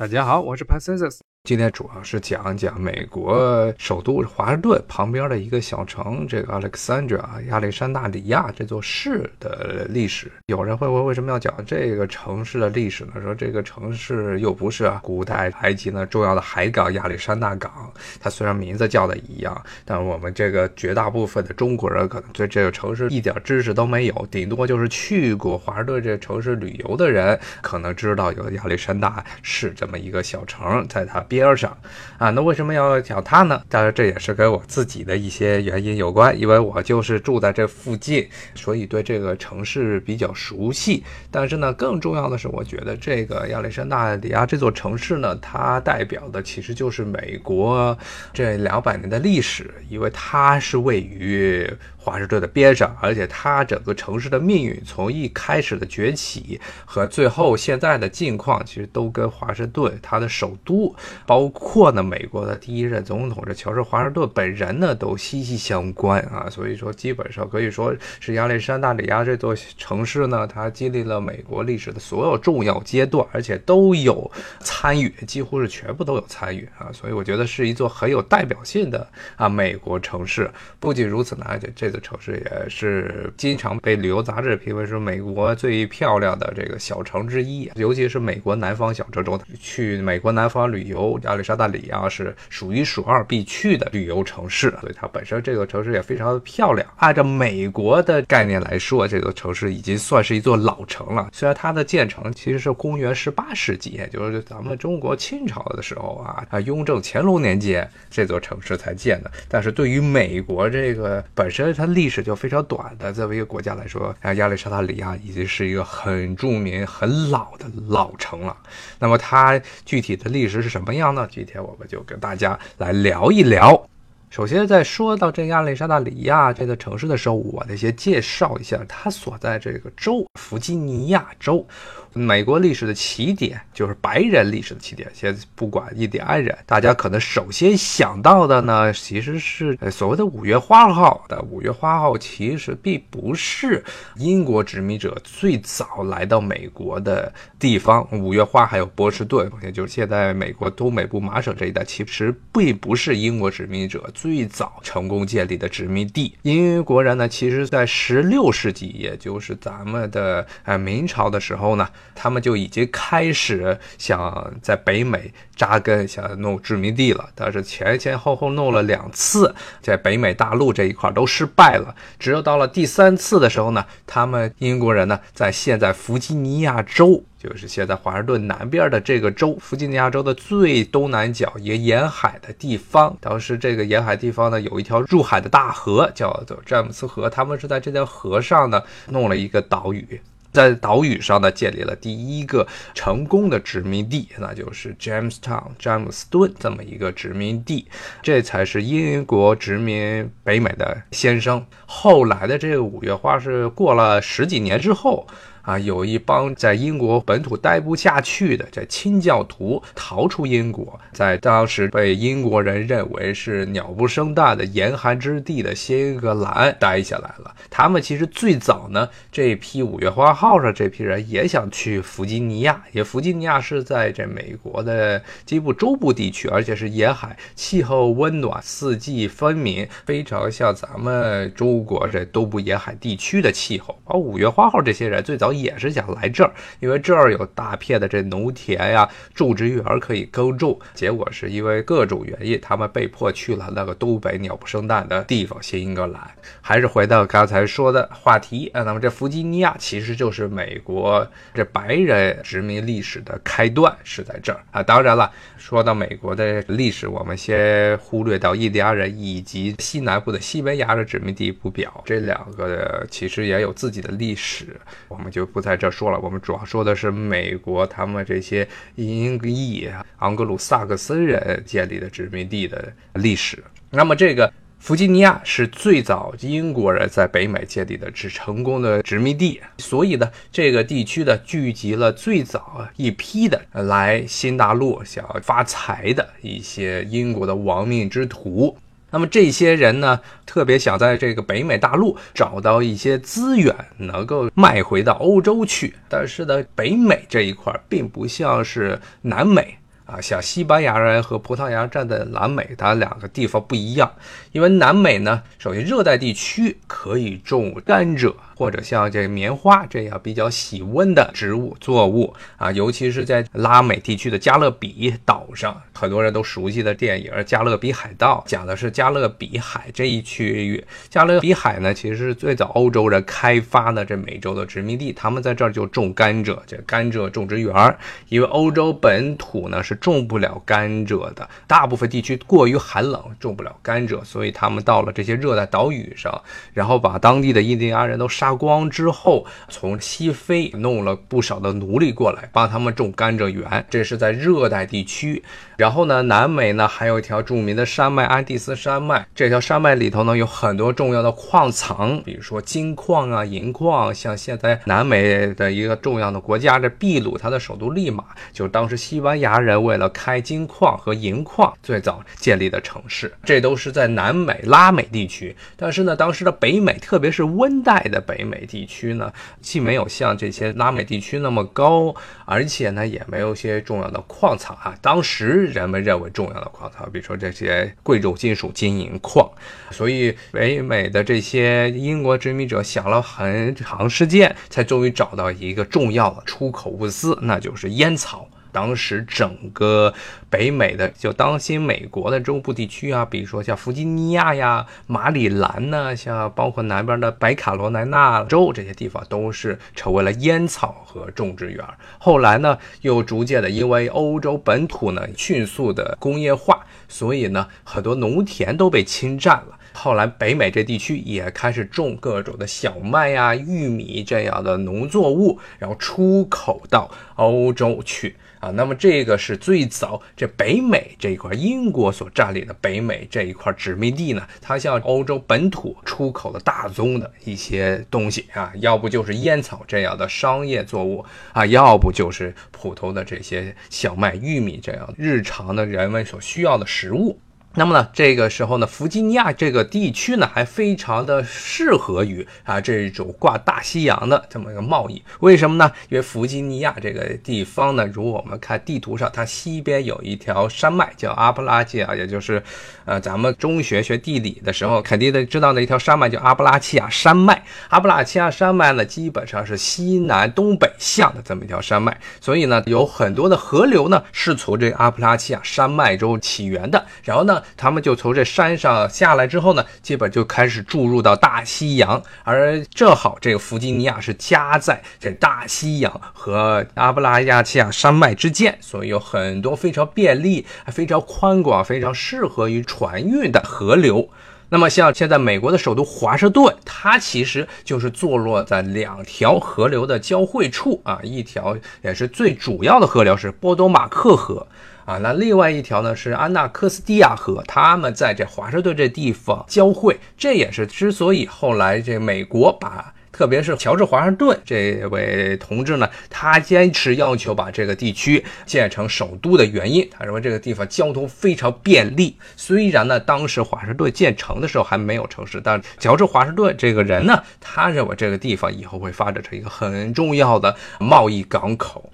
大家好，我是 p a c e s 今天主要是讲讲美国首都华盛顿旁边的一个小城，这个 Alexandria 亚历山大里亚这座市的历史。有人会问，为什么要讲这个城市的历史呢？说这个城市又不是古代埃及呢重要的海港亚历山大港，它虽然名字叫的一样，但我们这个绝大部分的中国人可能对这个城市一点知识都没有，顶多就是去过华盛顿这城市旅游的人可能知道有亚历山大市这么一个小城，在它。边上啊，那为什么要讲它呢？当然这也是跟我自己的一些原因有关，因为我就是住在这附近，所以对这个城市比较熟悉。但是呢，更重要的是，我觉得这个亚历山大里亚这座城市呢，它代表的其实就是美国这两百年的历史，因为它是位于。华盛顿的边上，而且它整个城市的命运，从一开始的崛起和最后现在的境况，其实都跟华盛顿它的首都，包括呢美国的第一任总统这乔治华盛顿本人呢，都息息相关啊。所以说，基本上可以说是亚历山大里亚这座城市呢，它经历了美国历史的所有重要阶段，而且都有参与，几乎是全部都有参与啊。所以我觉得是一座很有代表性的啊美国城市。不仅如此呢，而且这。的城市也是经常被旅游杂志评为是美国最漂亮的这个小城之一，尤其是美国南方小城中，去美国南方旅游，亚历山大里亚是数一数二必去的旅游城市，所以它本身这个城市也非常的漂亮。按照美国的概念来说，这个城市已经算是一座老城了。虽然它的建成其实是公元十八世纪，也就是咱们中国清朝的时候啊，啊雍正乾隆年间这座城市才建的。但是对于美国这个本身。它历史就非常短的，作为一个国家来说，啊，亚历山大里亚已经是一个很著名、很老的老城了。那么它具体的历史是什么样呢？今天我们就跟大家来聊一聊。首先，在说到这个亚历山大里亚这个城市的时候，我得先介绍一下它所在这个州——弗吉尼亚州。美国历史的起点就是白人历史的起点。先不管印第安人，大家可能首先想到的呢，其实是所谓的五月花号的。五月花号其实并不是英国殖民者最早来到美国的地方。五月花还有波士顿，也就是现在美国东北部麻省这一带，其实并不是英国殖民者最早成功建立的殖民地。英国人呢，其实在十六世纪，也就是咱们的呃明朝的时候呢。他们就已经开始想在北美扎根，想弄殖民地了。但是前前后后弄了两次，在北美大陆这一块都失败了。只有到了第三次的时候呢，他们英国人呢，在现在弗吉尼亚州，就是现在华盛顿南边的这个州，弗吉尼亚州的最东南角一个沿海的地方。当时这个沿海地方呢，有一条入海的大河，叫做詹姆斯河。他们是在这条河上呢，弄了一个岛屿。在岛屿上呢，建立了第一个成功的殖民地，那就是 Jamestown 詹姆斯顿这么一个殖民地，这才是英国殖民北美的先声。后来的这个五月花是过了十几年之后。啊，有一帮在英国本土待不下去的这清教徒逃出英国，在当时被英国人认为是鸟不生蛋的严寒之地的新英格兰待下来了。他们其实最早呢，这批五月花号上这批人也想去弗吉尼亚，也弗吉尼亚是在这美国的西部中部地区，而且是沿海，气候温暖，四季分明，非常像咱们中国这东部沿海地区的气候。而五月花号这些人最早。也是想来这儿，因为这儿有大片的这农田呀，种植园可以耕种。结果是因为各种原因，他们被迫去了那个东北鸟不生蛋的地方——新英格兰。还是回到刚才说的话题啊，那么这弗吉尼亚其实就是美国这白人殖民历史的开端，是在这儿啊。当然了，说到美国的历史，我们先忽略到印第安人以及西南部的西班牙的殖民地不表，这两个其实也有自己的历史，我们就。就不在这说了，我们主要说的是美国他们这些英裔盎格鲁撒克森人建立的殖民地的历史。那么这个弗吉尼亚是最早英国人在北美建立的只成功的殖民地，所以呢，这个地区呢聚集了最早一批的来新大陆想发财的一些英国的亡命之徒。那么这些人呢，特别想在这个北美大陆找到一些资源，能够卖回到欧洲去。但是呢，北美这一块并不像是南美啊，像西班牙人和葡萄牙站在南美，它两个地方不一样。因为南美呢，首先热带地区可以种甘蔗，或者像这棉花这样比较喜温的植物作物啊，尤其是在拉美地区的加勒比岛上，很多人都熟悉的电影《加勒比海盗》，讲的是加勒比海这一区域。加勒比海呢，其实是最早欧洲人开发的这美洲的殖民地，他们在这儿就种甘蔗，这甘蔗种植园儿，因为欧洲本土呢是。种不了甘蔗的，大部分地区过于寒冷，种不了甘蔗，所以他们到了这些热带岛屿上，然后把当地的印第安人都杀光之后，从西非弄了不少的奴隶过来，帮他们种甘蔗园。这是在热带地区。然后呢，南美呢还有一条著名的山脉安第斯山脉，这条山脉里头呢有很多重要的矿藏，比如说金矿啊、银矿。像现在南美的一个重要的国家，这秘鲁，它的首都利马，就是当时西班牙人为了开金矿和银矿最早建立的城市。这都是在南美、拉美地区。但是呢，当时的北美，特别是温带的北北美地区呢，既没有像这些拉美地区那么高，而且呢，也没有一些重要的矿藏啊。当时。人们认为重要的矿藏，比如说这些贵重金属金银矿，所以北美的这些英国殖民者想了很长时间，才终于找到一个重要的出口物资，那就是烟草。当时整个北美的就当今美国的中部地区啊，比如说像弗吉尼亚呀、马里兰呢，像包括南边的北卡罗来纳州这些地方，都是成为了烟草和种植园。后来呢，又逐渐的因为欧洲本土呢迅速的工业化，所以呢很多农田都被侵占了。后来北美这地区也开始种各种的小麦呀、玉米这样的农作物，然后出口到欧洲去。啊，那么这个是最早这北美这一块，英国所占领的北美这一块殖民地呢，它向欧洲本土出口的大宗的一些东西啊，要不就是烟草这样的商业作物啊，要不就是普通的这些小麦、玉米这样日常的人们所需要的食物。那么呢，这个时候呢，弗吉尼亚这个地区呢，还非常的适合于啊这种挂大西洋的这么一个贸易。为什么呢？因为弗吉尼亚这个地方呢，如我们看地图上，它西边有一条山脉叫阿布拉契亚，也就是，呃，咱们中学学地理的时候肯定得知道的一条山脉叫阿布拉契亚山脉。阿布拉契亚山脉呢，基本上是西南东北向的这么一条山脉，所以呢，有很多的河流呢是从这阿布拉契亚山脉中起源的，然后呢他们就从这山上下来之后呢，基本就开始注入到大西洋，而正好这个弗吉尼亚是夹在这大西洋和阿布拉亚契亚山脉之间，所以有很多非常便利、非常宽广、非常适合于船运的河流。那么像现在美国的首都华盛顿，它其实就是坐落在两条河流的交汇处啊，一条也是最主要的河流是波多马克河。啊，那另外一条呢是安纳科斯蒂亚河，他们在这华盛顿这地方交汇，这也是之所以后来这美国把，特别是乔治华盛顿这位同志呢，他坚持要求把这个地区建成首都的原因。他认为这个地方交通非常便利。虽然呢，当时华盛顿建成的时候还没有城市，但乔治华盛顿这个人呢，他认为这个地方以后会发展成一个很重要的贸易港口。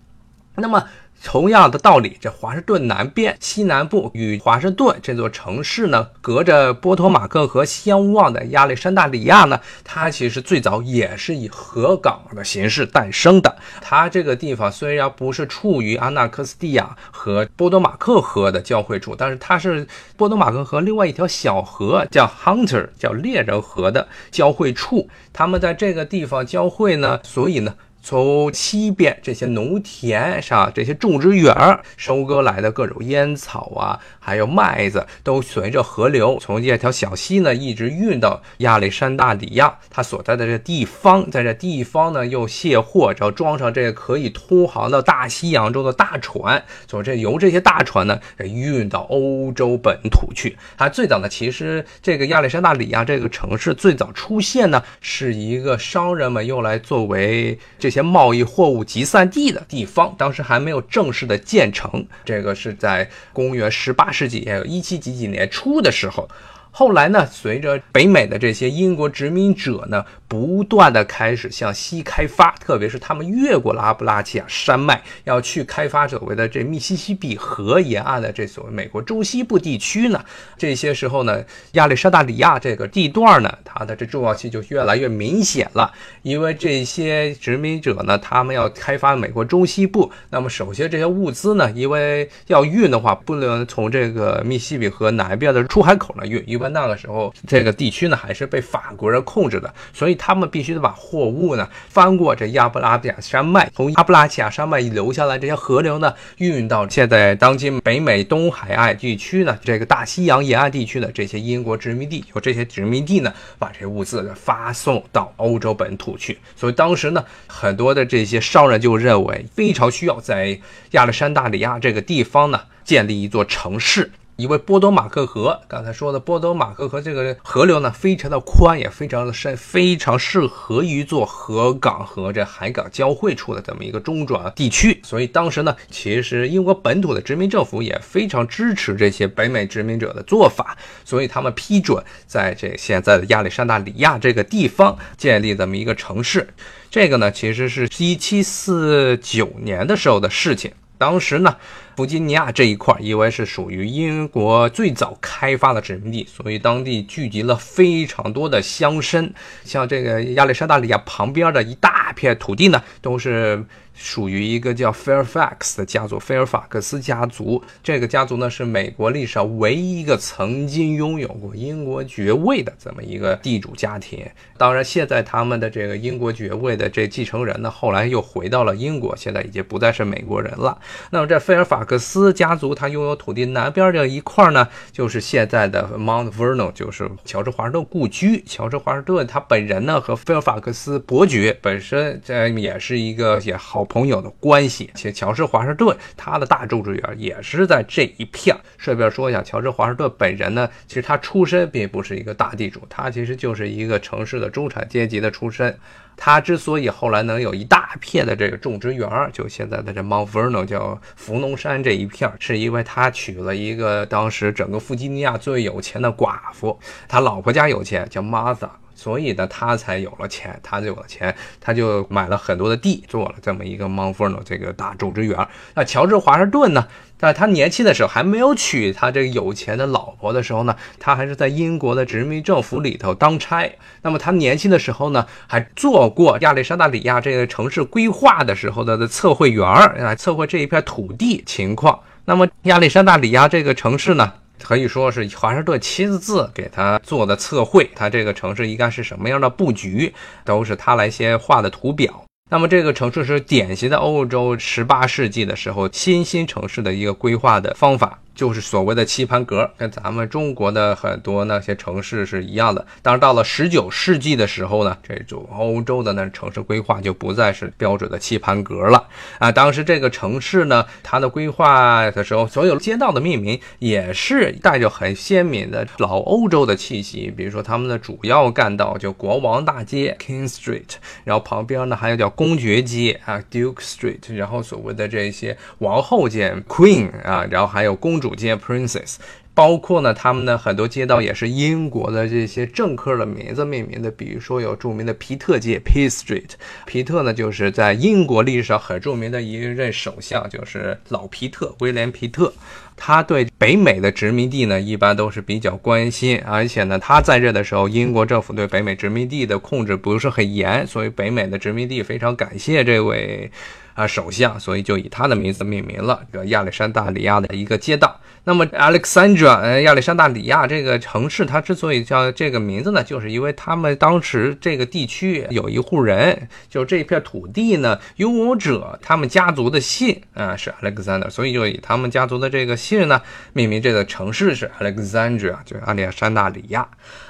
那么。同样的道理，这华盛顿南边西南部与华盛顿这座城市呢，隔着波托马克河相望的亚历山大里亚呢，它其实最早也是以河港的形式诞生的。它这个地方虽然不是处于阿纳克斯蒂亚和波多马克河的交汇处，但是它是波多马克河另外一条小河叫 Hunter，叫猎人河的交汇处。他们在这个地方交汇呢，所以呢。从西边这些农田上，这些种植园收割来的各种烟草啊，还有麦子，都随着河流从这条小溪呢，一直运到亚历山大里亚他所在的这地方，在这地方呢又卸货，然后装上这个可以通航到大西洋中的大船，从这由这些大船呢运到欧洲本土去。它最早呢，其实这个亚历山大里亚这个城市最早出现呢，是一个商人们用来作为这些。些贸易货物集散地的地方，当时还没有正式的建成。这个是在公元十八世纪，也有一七几几年初的时候。后来呢，随着北美的这些英国殖民者呢，不断的开始向西开发，特别是他们越过了阿布拉契亚山脉，要去开发所谓的这密西西比河沿岸的这所谓美国中西部地区呢。这些时候呢，亚历山大里亚这个地段呢，它的这重要性就越来越明显了。因为这些殖民者呢，他们要开发美国中西部，那么首先这些物资呢，因为要运的话，不能从这个密西比河南边的出海口那运，因为那个时候，这个地区呢还是被法国人控制的，所以他们必须得把货物呢翻过这亚布拉契亚山脉，从亚布拉契亚山脉流下来这些河流呢，运到现在当今北美东海岸地区呢，这个大西洋沿岸地区的这些英国殖民地，由这些殖民地呢把这些物资发送到欧洲本土去。所以当时呢，很多的这些商人就认为非常需要在亚历山大里亚这个地方呢建立一座城市。因为波多马克河，刚才说的波多马克河这个河流呢，非常的宽，也非常的深，非常适合于做河港和这海港交汇处的这么一个中转地区。所以当时呢，其实英国本土的殖民政府也非常支持这些北美殖民者的做法，所以他们批准在这现在的亚历山大里亚这个地方建立这么一个城市。这个呢，其实是一七四九年的时候的事情。当时呢。弗吉尼亚这一块，因为是属于英国最早开发的殖民地，所以当地聚集了非常多的乡绅。像这个亚历山大里亚旁边的一大片土地呢，都是属于一个叫 Fairfax 的家族，菲尔法克斯家族。这个家族呢，是美国历史上唯一一个曾经拥有过英国爵位的这么一个地主家庭。当然，现在他们的这个英国爵位的这继承人呢，后来又回到了英国，现在已经不再是美国人了。那么这菲尔法克斯家族，他拥有土地南边这一块呢，就是现在的 Mount Vernon，就是乔治华盛顿故居。乔治华盛顿他本人呢，和菲尔法克斯伯爵本身这也是一个也好朋友的关系。且乔治华盛顿他的大种植园也是在这一片。顺便说一下，乔治华盛顿本人呢，其实他出身并不是一个大地主，他其实就是一个城市的中产阶级的出身。他之所以后来能有一大片的这个种植园儿，就现在的这 Mount Vernon 叫福农山这一片儿，是因为他娶了一个当时整个弗吉尼亚最有钱的寡妇，他老婆家有钱，叫 Martha。所以呢，他才有了钱，他就有了钱，他就买了很多的地，做了这么一个 Mount Vernon 这个大种植园。那乔治华盛顿呢，在他年轻的时候还没有娶他这个有钱的老婆的时候呢，他还是在英国的殖民政府里头当差。那么他年轻的时候呢，还做过亚历山大里亚这个城市规划的时候的测绘员儿，来测绘这一片土地情况。那么亚历山大里亚这个城市呢？可以说是华盛顿亲自给他做的测绘，他这个城市应该是什么样的布局，都是他来先画的图表。那么这个城市是典型的欧洲十八世纪的时候新兴城市的一个规划的方法。就是所谓的棋盘格，跟咱们中国的很多那些城市是一样的。当然，到了十九世纪的时候呢，这种欧洲的那城市规划就不再是标准的棋盘格了啊。当时这个城市呢，它的规划的时候，所有街道的命名也是带着很鲜明的老欧洲的气息。比如说，他们的主要干道就国王大街 （King Street），然后旁边呢还有叫公爵街啊 （Duke Street），然后所谓的这些王后街 （Queen） 啊，然后还有公主。主街 Princess，包括呢，他们的很多街道也是英国的这些政客的名字命名的，比如说有著名的皮特街 Pitt Street，皮特呢就是在英国历史上很著名的一任首相，就是老皮特威廉皮特，他对北美的殖民地呢一般都是比较关心，而且呢他在任的时候，英国政府对北美殖民地的控制不是很严，所以北美的殖民地非常感谢这位。啊，首相，所以就以他的名字命名了这个亚历山大里亚的一个街道。那么，Alexandra，呃，亚历山大里亚这个城市，它之所以叫这个名字呢，就是因为他们当时这个地区有一户人，就这片土地呢，拥有者他们家族的姓啊是 Alexander，所以就以他们家族的这个姓呢命名这个城市是 Alexandra，就是亚历山大里亚。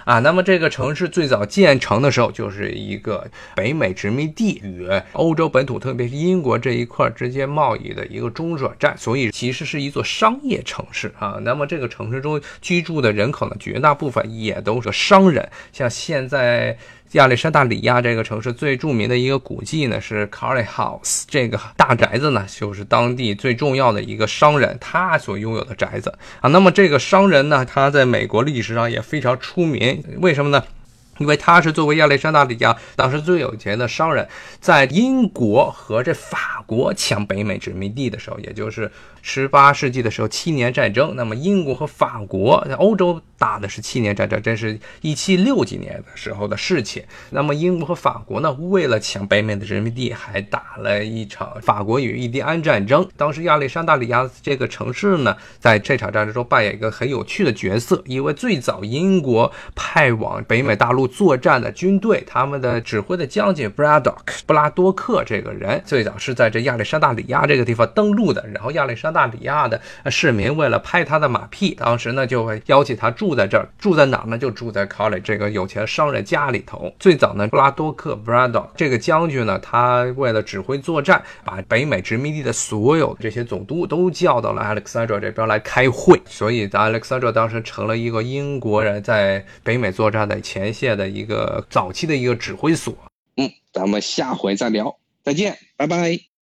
啊，那么这个城市最早建成的时候，就是一个北美殖民地与欧洲本土，特别是英国。这一块之间贸易的一个中转站，所以其实是一座商业城市啊。那么这个城市中居住的人口呢，绝大部分也都是商人。像现在亚历山大里亚这个城市最著名的一个古迹呢，是 Carly House 这个大宅子呢，就是当地最重要的一个商人他所拥有的宅子啊。那么这个商人呢，他在美国历史上也非常出名，为什么呢？因为他是作为亚历山大里亚当时最有钱的商人，在英国和这法国抢北美殖民地的时候，也就是十八世纪的时候，七年战争。那么英国和法国在欧洲打的是七年战争，这是一七六几年的时候的事情。那么英国和法国呢，为了抢北美的殖民地，还打了一场法国与印第安战争。当时亚历山大里亚这个城市呢，在这场战争中扮演一个很有趣的角色，因为最早英国派往北美大陆。作战的军队，他们的指挥的将军 Braddock 布拉多克这个人，最早是在这亚历山大里亚这个地方登陆的。然后亚历山大里亚的市民为了拍他的马屁，当时呢就会邀请他住在这儿。住在哪呢？就住在 Colly 这个有钱商人家里头。最早呢，布拉多克 Braddock 这个将军呢，他为了指挥作战，把北美殖民地的所有这些总督都叫到了 Alexandra 这边来开会。所以 Alexandra 当时成了一个英国人在北美作战的前线。的一个早期的一个指挥所，嗯，咱们下回再聊，再见，拜拜。